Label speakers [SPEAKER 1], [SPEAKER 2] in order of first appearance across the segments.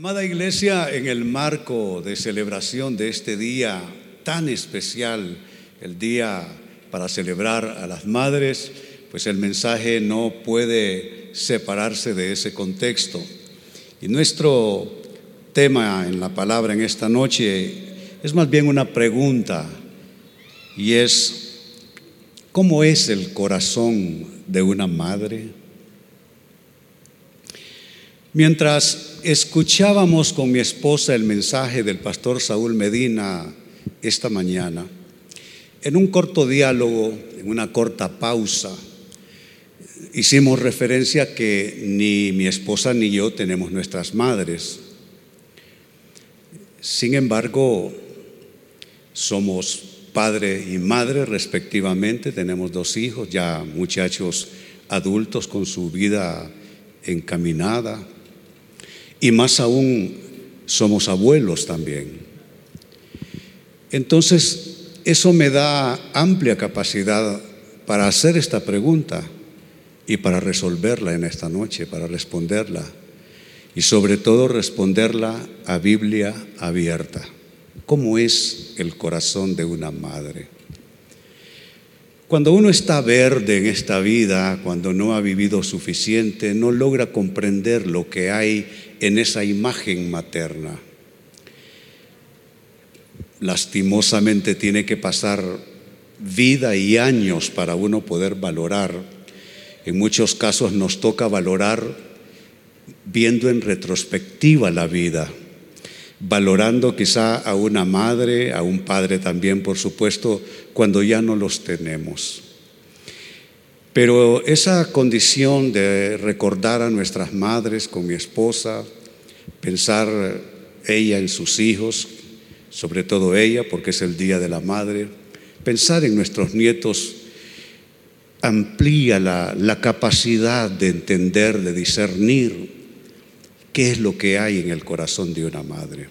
[SPEAKER 1] Amada iglesia, en el marco de celebración de este día tan especial, el día para celebrar a las madres, pues el mensaje no puede separarse de ese contexto. Y nuestro tema en la palabra en esta noche es más bien una pregunta y es, ¿cómo es el corazón de una madre? Mientras escuchábamos con mi esposa el mensaje del pastor Saúl Medina esta mañana, en un corto diálogo, en una corta pausa, hicimos referencia que ni mi esposa ni yo tenemos nuestras madres. Sin embargo, somos padre y madre respectivamente, tenemos dos hijos, ya muchachos adultos con su vida encaminada, y más aún somos abuelos también. Entonces, eso me da amplia capacidad para hacer esta pregunta y para resolverla en esta noche, para responderla y sobre todo responderla a Biblia abierta. ¿Cómo es el corazón de una madre? Cuando uno está verde en esta vida, cuando no ha vivido suficiente, no logra comprender lo que hay en esa imagen materna. Lastimosamente tiene que pasar vida y años para uno poder valorar. En muchos casos nos toca valorar viendo en retrospectiva la vida valorando quizá a una madre, a un padre también, por supuesto, cuando ya no los tenemos. Pero esa condición de recordar a nuestras madres con mi esposa, pensar ella en sus hijos, sobre todo ella, porque es el Día de la Madre, pensar en nuestros nietos amplía la, capacidad de entender, de discernir ¿Qué es lo que hay en el corazón de una madre?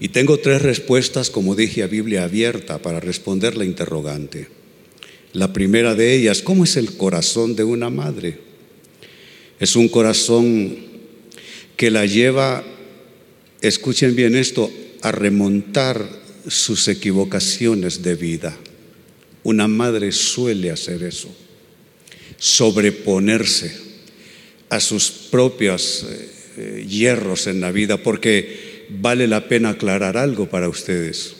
[SPEAKER 1] Y tengo tres respuestas, como dije, a Biblia abierta para responder la interrogante. La primera de ellas, ¿cómo es el corazón de una madre? Es un corazón que la lleva, escuchen bien esto, a remontar sus equivocaciones de vida. Una madre suele hacer eso, sobreponerse a sus propios eh, hierros en la vida, porque vale la pena aclarar algo para ustedes.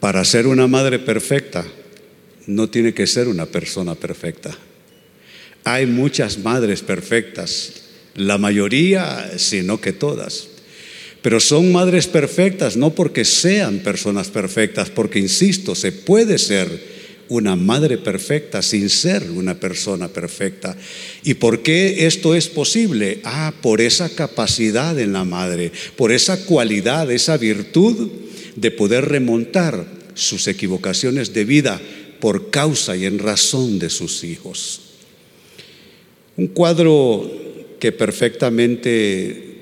[SPEAKER 1] Para ser una madre perfecta, no tiene que ser una persona perfecta. Hay muchas madres perfectas, la mayoría, sino que todas. Pero son madres perfectas no porque sean personas perfectas, porque, insisto, se puede ser una madre perfecta sin ser una persona perfecta. ¿Y por qué esto es posible? Ah, por esa capacidad en la madre, por esa cualidad, esa virtud de poder remontar sus equivocaciones de vida por causa y en razón de sus hijos. Un cuadro que perfectamente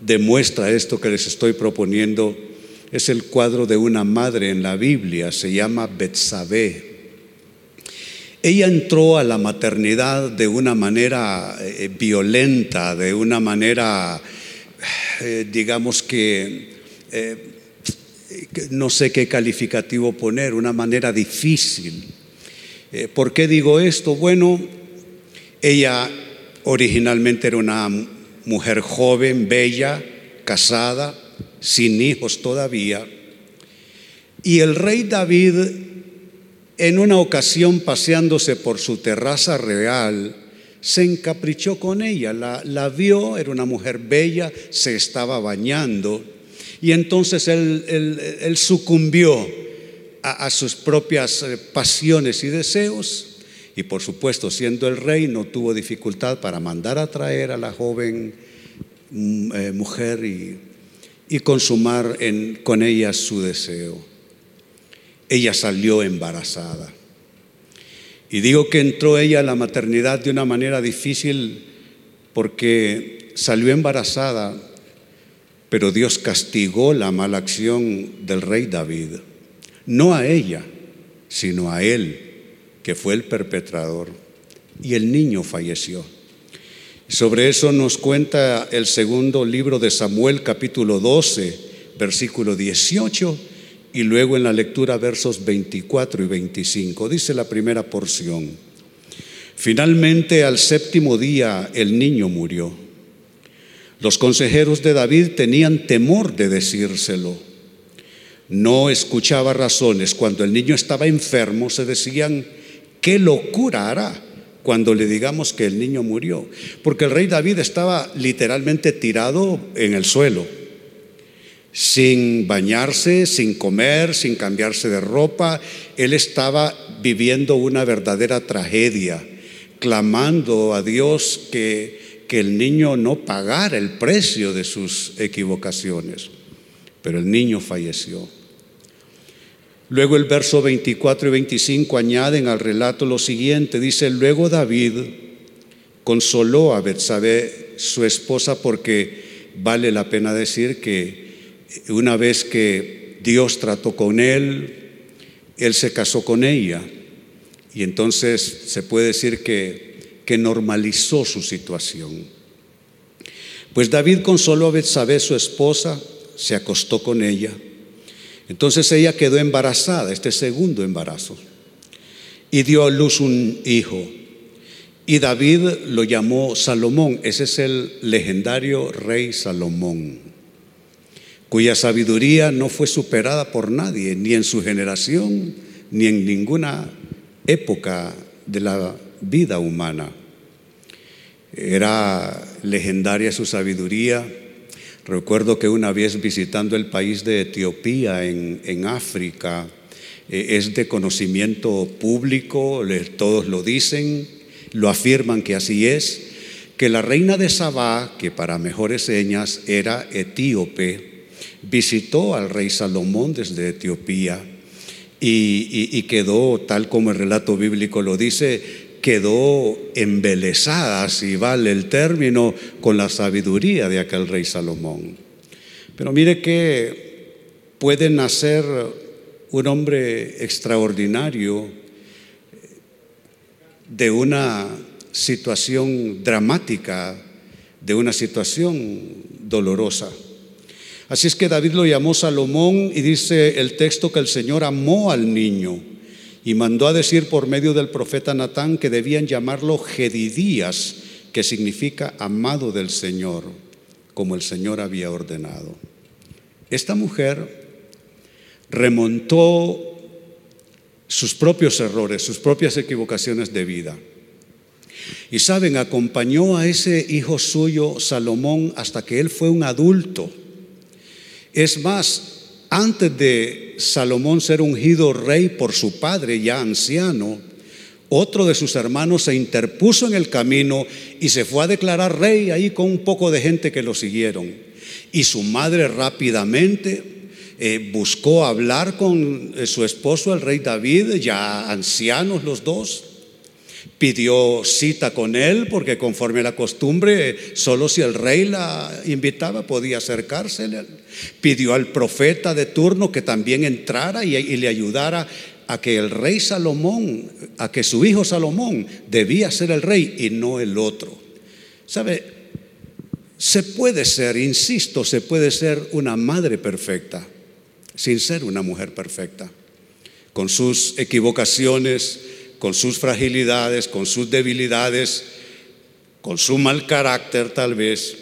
[SPEAKER 1] demuestra esto que les estoy proponiendo es el cuadro de una madre en la Biblia, se llama Betsabé. Ella entró a la maternidad de una manera eh, violenta, de una manera, eh, digamos que, eh, no sé qué calificativo poner, una manera difícil. ¿Por qué digo esto? Bueno, ella originalmente era una mujer joven, bella, casada, sin hijos todavía. Y el rey David, en una ocasión paseándose por su terraza real, se encaprichó con ella, la, vio, era una mujer bella, se estaba bañando, y entonces él, sucumbió a, sus propias eh, pasiones y deseos, y por supuesto, siendo el rey, no tuvo dificultad para mandar a traer a la joven mm, eh, mujer y consumar con ella su deseo. Ella salió embarazada. Y digo que entró ella a la maternidad de una manera difícil porque salió embarazada, pero Dios castigó la mala acción del rey David. No a ella, sino a él, que fue el perpetrador. Y el niño falleció. Sobre eso nos cuenta el segundo libro de Samuel capítulo 12, versículo 18 y luego en la lectura versos 24 y 25. Dice la primera porción. Finalmente al séptimo día el niño murió. Los consejeros de David tenían temor de decírselo. No escuchaba razones. Cuando el niño estaba enfermo se decían, ¿qué locura hará? cuando le digamos que el niño murió. Porque el rey David estaba literalmente tirado en el suelo, sin bañarse, sin comer, sin cambiarse de ropa. Él estaba viviendo una verdadera tragedia, clamando a Dios que, que el niño no pagara el precio de sus equivocaciones. Pero el niño falleció. Luego el verso 24 y 25 añaden al relato lo siguiente, dice, luego David consoló a Betsabé, su esposa, porque vale la pena decir que una vez que Dios trató con él, él se casó con ella y entonces se puede decir que, que normalizó su situación. Pues David consoló a Betsabé, su esposa, se acostó con ella entonces ella quedó embarazada, este segundo embarazo, y dio a luz un hijo. Y David lo llamó Salomón, ese es el legendario rey Salomón, cuya sabiduría no fue superada por nadie, ni en su generación, ni en ninguna época de la vida humana. Era legendaria su sabiduría Recuerdo que una vez visitando el país de Etiopía en, África, eh, es de conocimiento público, todos lo dicen, lo afirman que así es, que la reina de Sabá, que para mejores señas era etíope, visitó al rey Salomón desde Etiopía y quedó, tal como el relato bíblico lo dice, quedó embelesada, si vale el término, con la sabiduría de aquel rey Salomón. Pero mire que puede nacer un hombre extraordinario de una situación dramática, de una situación dolorosa. Así es que David lo llamó Salomón y dice el texto que el Señor amó al niño y mandó a decir por medio del profeta Natán que debían llamarlo Gedidías, que significa amado del Señor, como el Señor había ordenado. Esta mujer remontó sus propios errores, sus propias equivocaciones de vida. Y saben, acompañó a ese hijo suyo, Salomón, hasta que él fue un adulto. Es más, antes de Salomón ser ungido rey por su padre ya anciano, otro de sus hermanos se interpuso en el camino y se fue a declarar rey ahí con un poco de gente que lo siguieron. Y su madre rápidamente eh, buscó hablar con eh, su esposo, el rey David, ya ancianos los dos, pidió cita con él porque conforme a la costumbre, solo si el rey la invitaba podía acercársele. Pidió al profeta de turno que también entrara y, y le ayudara a que el rey Salomón, a que su hijo Salomón debía ser el rey y no el otro. ¿Sabe? Se puede ser, insisto, se puede ser una madre perfecta sin ser una mujer perfecta, con sus equivocaciones, con sus fragilidades, con sus debilidades, con su mal carácter tal vez,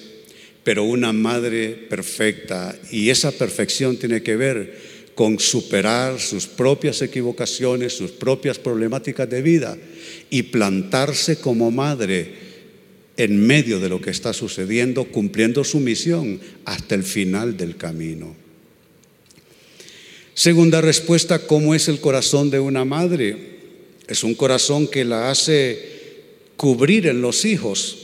[SPEAKER 1] pero una madre perfecta. Y esa perfección tiene que ver con superar sus propias equivocaciones, sus propias problemáticas de vida y plantarse como madre en medio de lo que está sucediendo, cumpliendo su misión hasta el final del camino. Segunda respuesta, ¿cómo es el corazón de una madre? Es un corazón que la hace cubrir en los hijos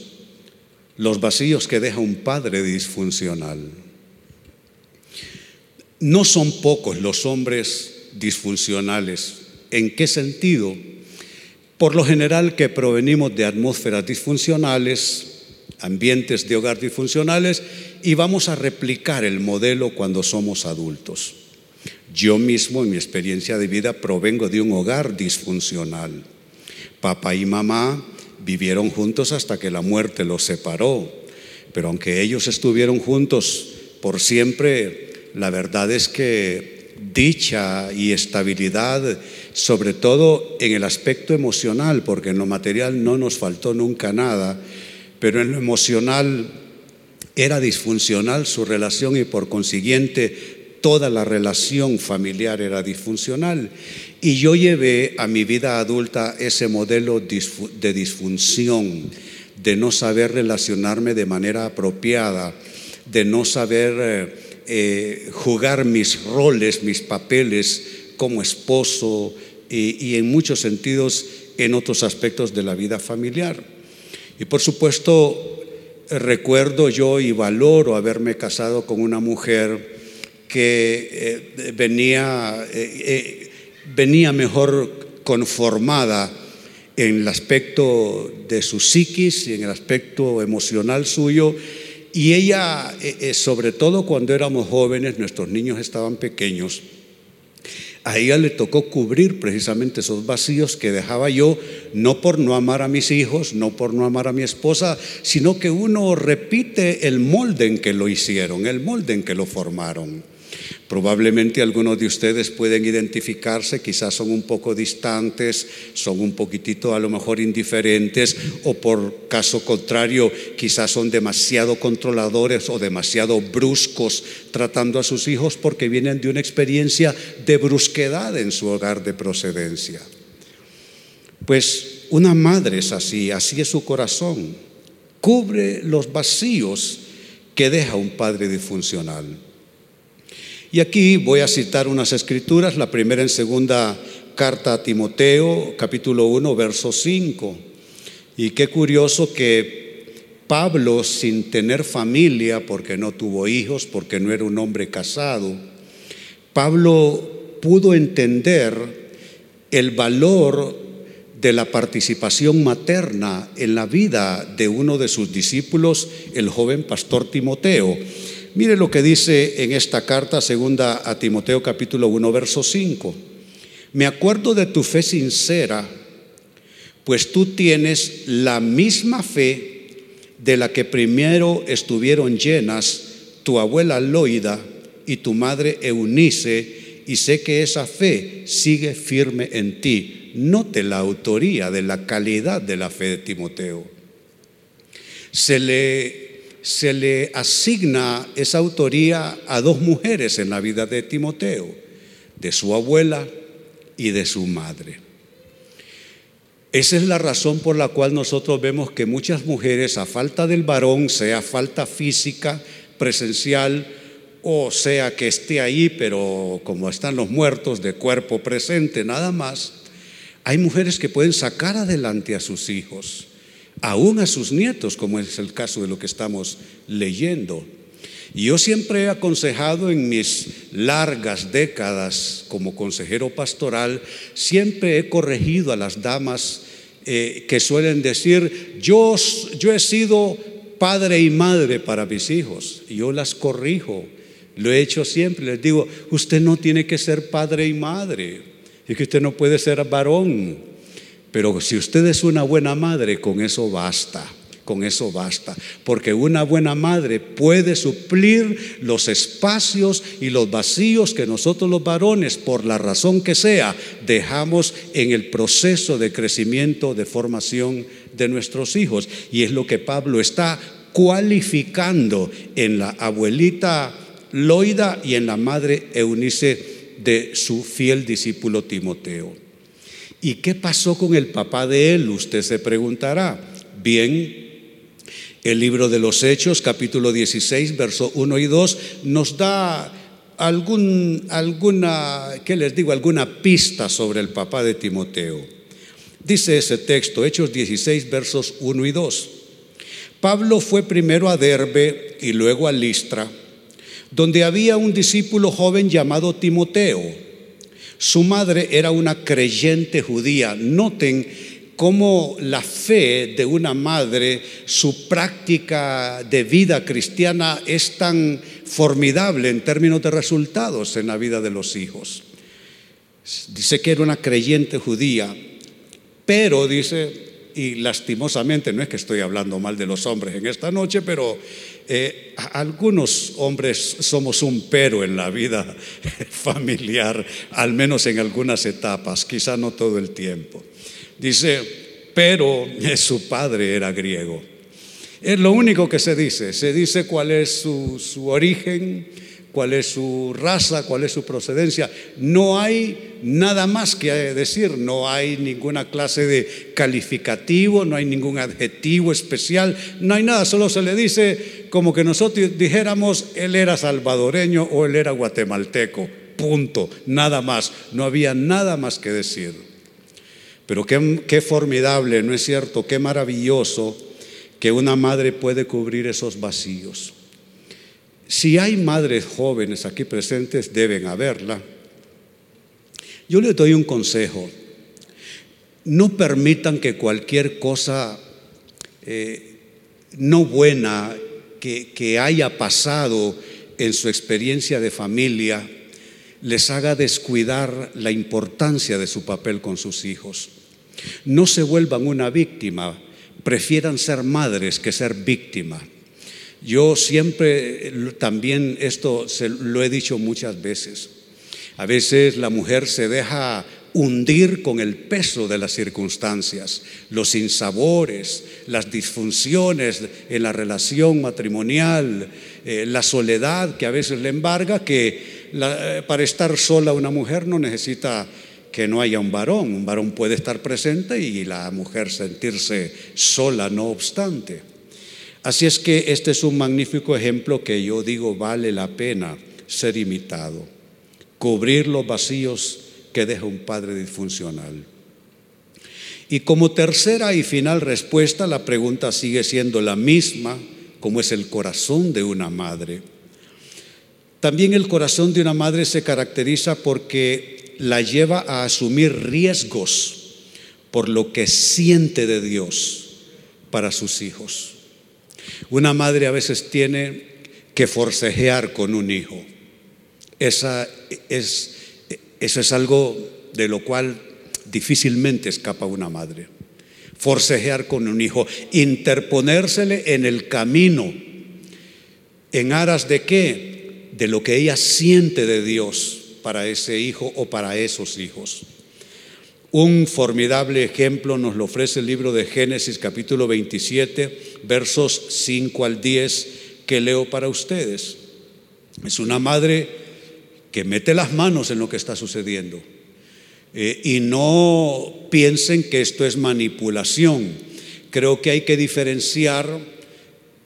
[SPEAKER 1] los vacíos que deja un padre disfuncional. No son pocos los hombres disfuncionales. ¿En qué sentido? Por lo general que provenimos de atmósferas disfuncionales, ambientes de hogar disfuncionales, y vamos a replicar el modelo cuando somos adultos. Yo mismo, en mi experiencia de vida, provengo de un hogar disfuncional. Papá y mamá vivieron juntos hasta que la muerte los separó. Pero aunque ellos estuvieron juntos por siempre, la verdad es que dicha y estabilidad, sobre todo en el aspecto emocional, porque en lo material no nos faltó nunca nada, pero en lo emocional era disfuncional su relación y por consiguiente toda la relación familiar era disfuncional. Y yo llevé a mi vida adulta ese modelo de disfunción, de no saber relacionarme de manera apropiada, de no saber eh, eh, jugar mis roles, mis papeles como esposo y, y en muchos sentidos en otros aspectos de la vida familiar. Y por supuesto, recuerdo yo y valoro haberme casado con una mujer que eh, venía, eh, eh, venía mejor conformada en el aspecto de su psiquis y en el aspecto emocional suyo. Y ella, sobre todo cuando éramos jóvenes, nuestros niños estaban pequeños, a ella le tocó cubrir precisamente esos vacíos que dejaba yo, no por no amar a mis hijos, no por no amar a mi esposa, sino que uno repite el molde en que lo hicieron, el molde en que lo formaron. Probablemente algunos de ustedes pueden identificarse, quizás son un poco distantes, son un poquitito a lo mejor indiferentes o por caso contrario, quizás son demasiado controladores o demasiado bruscos tratando a sus hijos porque vienen de una experiencia de brusquedad en su hogar de procedencia. Pues una madre es así, así es su corazón, cubre los vacíos que deja un padre disfuncional. Y aquí voy a citar unas escrituras, la primera en segunda carta a Timoteo, capítulo 1, verso 5. Y qué curioso que Pablo, sin tener familia, porque no tuvo hijos, porque no era un hombre casado, Pablo pudo entender el valor de la participación materna en la vida de uno de sus discípulos, el joven pastor Timoteo. Mire lo que dice en esta carta segunda a Timoteo capítulo 1 verso 5. Me acuerdo de tu fe sincera, pues tú tienes la misma fe de la que primero estuvieron llenas tu abuela Loida y tu madre Eunice, y sé que esa fe sigue firme en ti. Note la autoría de la calidad de la fe de Timoteo. Se le se le asigna esa autoría a dos mujeres en la vida de Timoteo, de su abuela y de su madre. Esa es la razón por la cual nosotros vemos que muchas mujeres, a falta del varón, sea falta física, presencial, o sea que esté ahí, pero como están los muertos de cuerpo presente, nada más, hay mujeres que pueden sacar adelante a sus hijos aún a sus nietos, como es el caso de lo que estamos leyendo. Y yo siempre he aconsejado en mis largas décadas como consejero pastoral, siempre he corregido a las damas eh, que suelen decir, yo, yo he sido padre y madre para mis hijos, yo las corrijo. Lo he hecho siempre, les digo, usted no tiene que ser padre y madre, es que usted no puede ser varón, pero si usted es una buena madre, con eso basta, con eso basta. Porque una buena madre puede suplir los espacios y los vacíos que nosotros los varones, por la razón que sea, dejamos en el proceso de crecimiento, de formación de nuestros hijos. Y es lo que Pablo está cualificando en la abuelita Loida y en la madre Eunice de su fiel discípulo Timoteo. ¿Y qué pasó con el papá de él? Usted se preguntará. Bien, el libro de los Hechos, capítulo 16, verso 1 y 2, nos da algún, alguna, ¿qué les digo? Alguna pista sobre el papá de Timoteo. Dice ese texto, Hechos 16, versos 1 y 2. Pablo fue primero a Derbe y luego a Listra, donde había un discípulo joven llamado Timoteo su madre era una creyente judía. Noten cómo la fe de una madre, su práctica de vida cristiana es tan formidable en términos de resultados en la vida de los hijos. Dice que era una creyente judía, pero dice, y lastimosamente, no es que estoy hablando mal de los hombres en esta noche, pero eh, algunos hombres somos un pero en la vida familiar, al menos en algunas etapas, quizá no todo el tiempo. Dice, pero su padre era griego. Es lo único que se dice, se dice cuál es su, su origen, cuál es su raza, cuál es su procedencia. No hay nada más que decir, no hay ninguna clase de calificativo, no hay ningún adjetivo especial, no hay nada, solo se le dice como que nosotros dijéramos, él era salvadoreño o él era guatemalteco, punto, nada más, no había nada más que decir. Pero qué, formidable, ¿no es cierto? Qué maravilloso que una madre puede cubrir esos vacíos. Si hay madres jóvenes aquí presentes, deben haberla. Yo les doy un consejo. No permitan que cualquier cosa eh, no buena que, que haya pasado en su experiencia de familia les haga descuidar la importancia de su papel con sus hijos. No se vuelvan una víctima, prefieran ser madres que ser víctima. Yo siempre eh, también esto se lo he dicho muchas veces. A veces la mujer se deja hundir con el peso de las circunstancias, los sinsabores, las disfunciones en la relación matrimonial, eh, la soledad que a veces le embarga, que eh, para estar sola una mujer no necesita que no haya un varón, un varón puede estar presente y la mujer sentirse sola no obstante. Así es que este es un magnífico ejemplo que yo digo vale la pena ser imitado. Cubrir los vacíos que deja un padre disfuncional. Y como tercera y final respuesta, la pregunta sigue siendo la misma, como es el corazón de una madre. También el corazón de una madre se caracteriza porque la lleva a asumir riesgos por lo que siente de Dios para sus hijos. Una madre a veces tiene que forcejear con un hijo. Esa es, eso es algo de lo cual difícilmente escapa una madre. Forcejear con un hijo, interponérsele en el camino, en aras de qué? De lo que ella siente de Dios para ese hijo o para esos hijos. Un formidable ejemplo nos lo ofrece el libro de Génesis capítulo 27, versos 5 al 10, que leo para ustedes. Es una madre que mete las manos en lo que está sucediendo. Eh, y no piensen que esto es manipulación. Creo que hay que diferenciar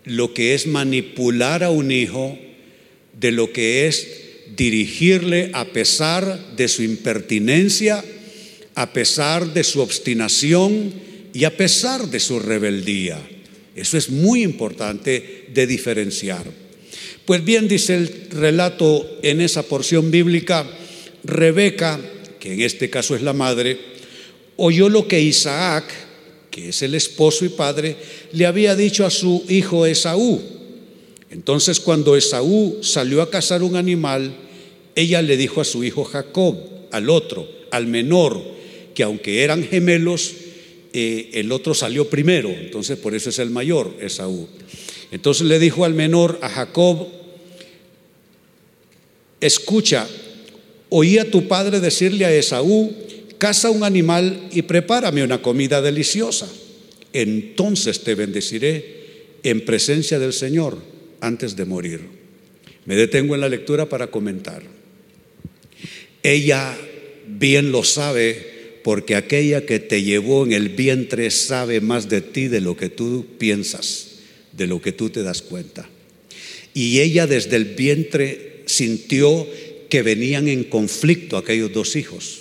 [SPEAKER 1] lo que es manipular a un hijo de lo que es dirigirle a pesar de su impertinencia a pesar de su obstinación y a pesar de su rebeldía. Eso es muy importante de diferenciar. Pues bien, dice el relato en esa porción bíblica, Rebeca, que en este caso es la madre, oyó lo que Isaac, que es el esposo y padre, le había dicho a su hijo Esaú. Entonces cuando Esaú salió a cazar un animal, ella le dijo a su hijo Jacob, al otro, al menor, que aunque eran gemelos, eh, el otro salió primero, entonces por eso es el mayor, Esaú. Entonces le dijo al menor, a Jacob, escucha, oí a tu padre decirle a Esaú, caza un animal y prepárame una comida deliciosa. Entonces te bendeciré en presencia del Señor antes de morir. Me detengo en la lectura para comentar. Ella bien lo sabe porque aquella que te llevó en el vientre sabe más de ti de lo que tú piensas, de lo que tú te das cuenta. Y ella desde el vientre sintió que venían en conflicto aquellos dos hijos.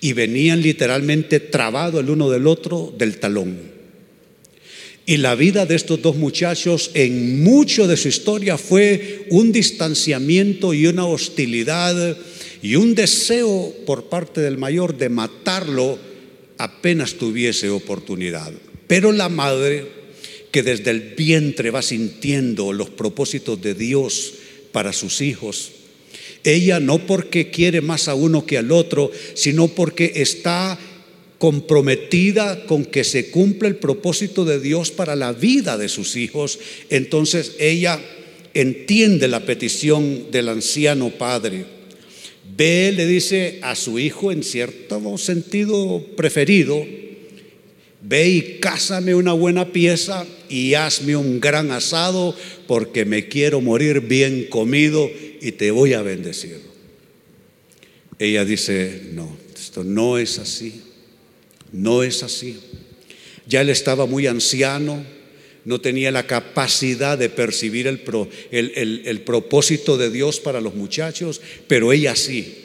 [SPEAKER 1] Y venían literalmente trabados el uno del otro del talón. Y la vida de estos dos muchachos en mucho de su historia fue un distanciamiento y una hostilidad y un deseo por parte del mayor de matarlo apenas tuviese oportunidad. Pero la madre, que desde el vientre va sintiendo los propósitos de Dios para sus hijos, ella no porque quiere más a uno que al otro, sino porque está comprometida con que se cumpla el propósito de Dios para la vida de sus hijos, entonces ella entiende la petición del anciano padre. Ve, le dice a su hijo en cierto sentido preferido, ve y cásame una buena pieza y hazme un gran asado porque me quiero morir bien comido y te voy a bendecir. Ella dice, no, esto no es así, no es así. Ya él estaba muy anciano, no tenía la capacidad de percibir el, el, propósito de Dios para los muchachos, pero ella sí.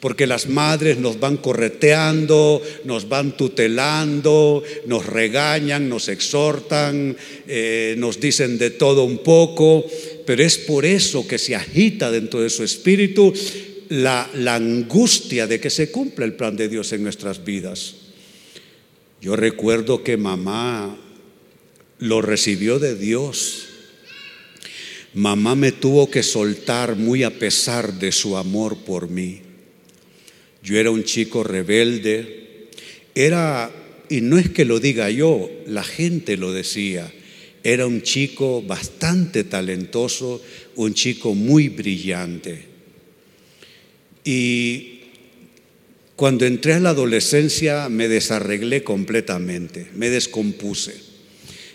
[SPEAKER 1] Porque las madres nos van correteando, nos van tutelando, nos regañan, nos exhortan, eh, nos dicen de todo un poco, pero es por eso que se agita dentro de su espíritu la, la angustia de que se cumpla el plan de Dios en nuestras vidas. Yo recuerdo que mamá lo recibió de Dios. Mamá me tuvo que soltar muy a pesar de su amor por mí. Yo era un chico rebelde. Era, y no es que lo diga yo, la gente lo decía. Era un chico bastante talentoso, un chico muy brillante. Y cuando entré a la adolescencia me desarreglé completamente, me descompuse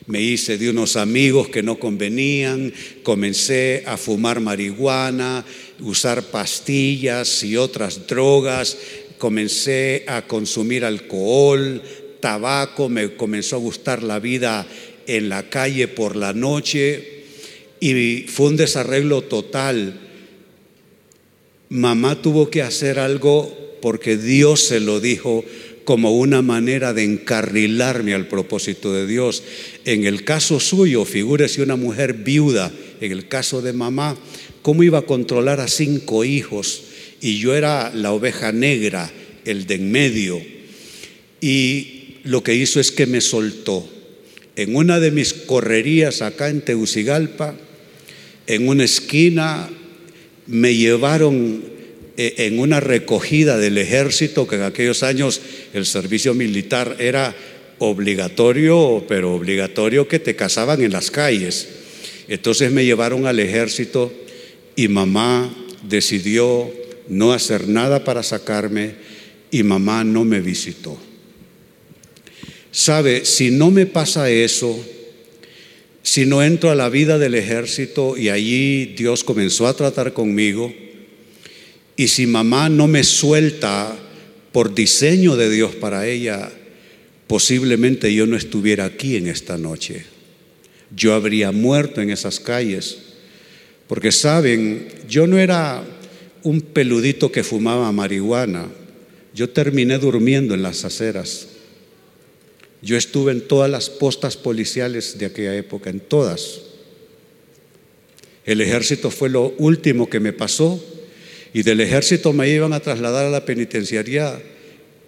[SPEAKER 1] me hice de unos amigos que no convenían, comencé a fumar marihuana, usar pastillas y otras drogas, comencé a consumir alcohol, tabaco, me comenzó a gustar la vida en la calle por la noche y fue un desarreglo total. Mamá tuvo que hacer algo porque Dios se lo dijo como una manera de encarrilarme al propósito de Dios. En el caso suyo, figúrese una mujer viuda, en el caso de mamá, ¿cómo iba a controlar a cinco hijos? Y yo era la oveja negra, el de en medio. Y lo que hizo es que me soltó. En una de mis correrías acá en Teucigalpa, en una esquina, me llevaron en una recogida del ejército, que en aquellos años el servicio militar era obligatorio, pero obligatorio que te casaban en las calles. Entonces me llevaron al ejército y mamá decidió no hacer nada para sacarme y mamá no me visitó. Sabe, si no me pasa eso, si no entro a la vida del ejército y allí Dios comenzó a tratar conmigo, y si mamá no me suelta por diseño de Dios para ella, posiblemente yo no estuviera aquí en esta noche. Yo habría muerto en esas calles. Porque saben, yo no era un peludito que fumaba marihuana. Yo terminé durmiendo en las aceras. Yo estuve en todas las postas policiales de aquella época, en todas. El ejército fue lo último que me pasó y del ejército me iban a trasladar a la penitenciaría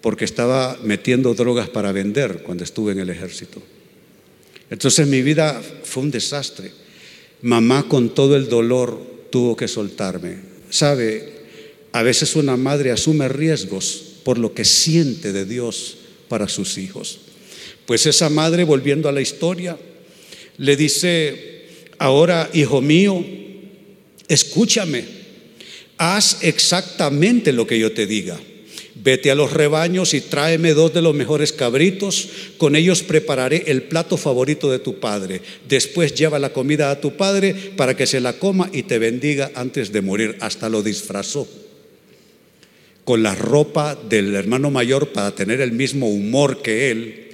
[SPEAKER 1] porque estaba metiendo drogas para vender cuando estuve en el ejército. Entonces mi vida fue un desastre. Mamá con todo el dolor tuvo que soltarme. Sabe, a veces una madre asume riesgos por lo que siente de Dios para sus hijos. Pues esa madre, volviendo a la historia, le dice, ahora, hijo mío, escúchame haz exactamente lo que yo te diga. Vete a los rebaños y tráeme dos de los mejores cabritos, con ellos prepararé el plato favorito de tu padre. Después lleva la comida a tu padre para que se la coma y te bendiga antes de morir. Hasta lo disfrazó con la ropa del hermano mayor para tener el mismo humor que él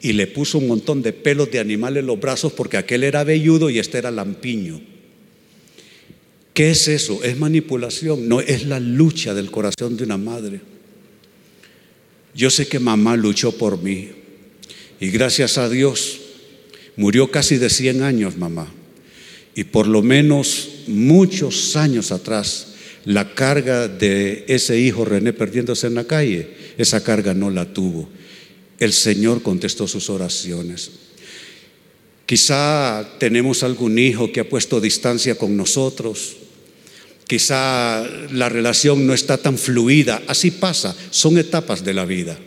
[SPEAKER 1] y le puso un montón de pelos de animal en los brazos porque aquel era velludo y este era lampiño. ¿Qué es eso? Es manipulación, no es la lucha del corazón de una madre. Yo sé que mamá luchó por mí y gracias a Dios murió casi de 100 años mamá. Y por lo menos muchos años atrás la carga de ese hijo René perdiéndose en la calle, esa carga no la tuvo. El Señor contestó sus oraciones. Quizá tenemos algún hijo que ha puesto distancia con nosotros. Quizá la relación no está tan fluida. Así pasa, son etapas de la vida.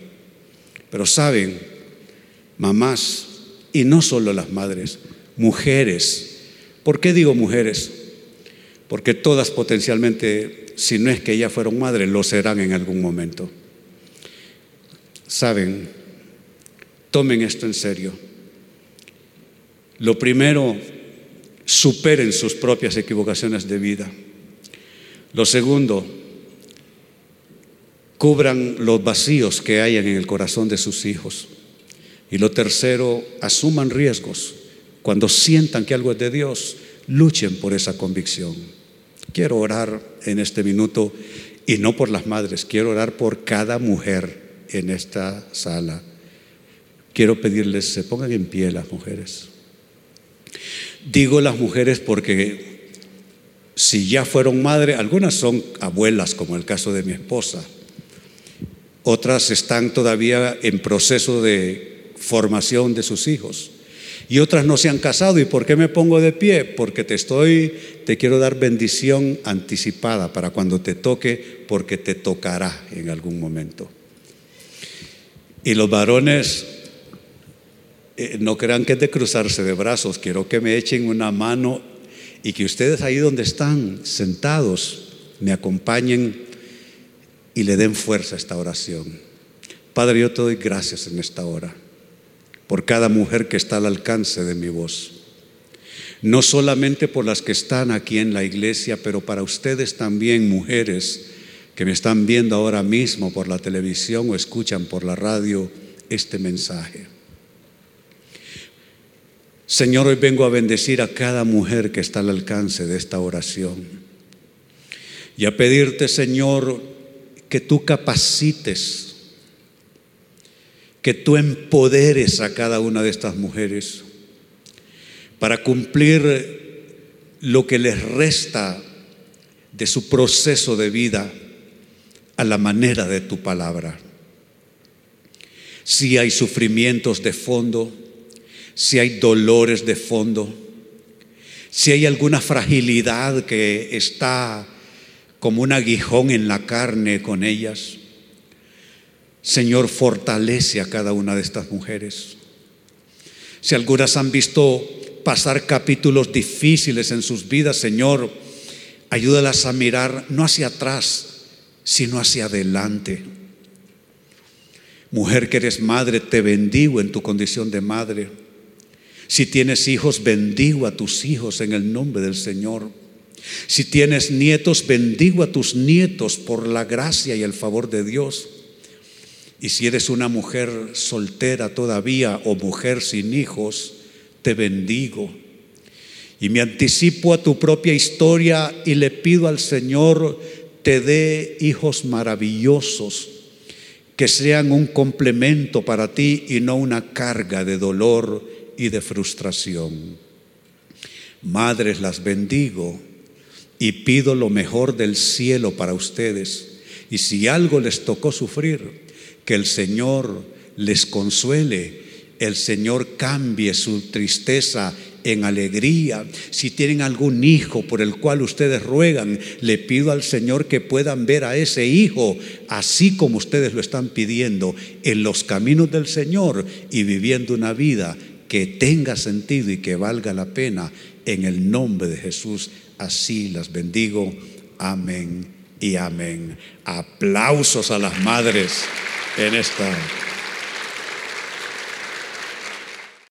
[SPEAKER 1] Pero saben, mamás, y no solo las madres, mujeres. ¿Por qué digo mujeres? Porque todas potencialmente, si no es que ya fueron madres, lo serán en algún momento. Saben, tomen esto en serio. Lo primero, superen sus propias equivocaciones de vida. Lo segundo, cubran los vacíos que hayan en el corazón de sus hijos. Y lo tercero, asuman riesgos. Cuando sientan que algo es de Dios, luchen por esa convicción. Quiero orar en este minuto y no por las madres, quiero orar por cada mujer en esta sala. Quiero pedirles, se pongan en pie las mujeres. Digo las mujeres porque si ya fueron madres, algunas son abuelas, como el caso de mi esposa, otras están todavía en proceso de formación de sus hijos y otras no se han casado. ¿Y por qué me pongo de pie? Porque te estoy, te quiero dar bendición anticipada para cuando te toque, porque te tocará en algún momento. Y los varones, eh, no crean que es de cruzarse de brazos, quiero que me echen una mano y que ustedes ahí donde están sentados me acompañen y le den fuerza a esta oración. Padre, yo te doy gracias en esta hora por cada mujer que está al alcance de mi voz. No solamente por las que están aquí en la iglesia, pero para ustedes también, mujeres que me están viendo ahora mismo por la televisión o escuchan por la radio este mensaje. Señor, hoy vengo a bendecir a cada mujer que está al alcance de esta oración y a pedirte, Señor, que tú capacites que tú empoderes a cada una de estas mujeres para cumplir lo que les resta de su proceso de vida a la manera de tu palabra. Si hay sufrimientos de fondo, si hay dolores de fondo, si hay alguna fragilidad que está como un aguijón en la carne con ellas, Señor, fortalece a cada una de estas mujeres. Si algunas han visto pasar capítulos difíciles en sus vidas, Señor, ayúdalas a mirar no hacia atrás, sino hacia adelante. Mujer que eres madre, te bendigo en tu condición de madre. Si tienes hijos, bendigo a tus hijos en el nombre del Señor. Si tienes nietos, bendigo a tus nietos por la gracia y el favor de Dios. Y si eres una mujer soltera todavía o mujer sin hijos, te bendigo. Y me anticipo a tu propia historia y le pido al Señor te dé hijos maravillosos que sean un complemento para ti y no una carga de dolor y de frustración. Madres, las bendigo y pido lo mejor del cielo para ustedes. Y si algo les tocó sufrir, que el Señor les consuele, el Señor cambie su tristeza en alegría. Si tienen algún hijo por el cual ustedes ruegan, le pido al Señor que puedan ver a ese hijo así como ustedes lo están pidiendo en los caminos del Señor y viviendo una vida que tenga sentido y que valga la pena en el nombre de Jesús. Así las bendigo. Amén y amén. Aplausos a las madres en esta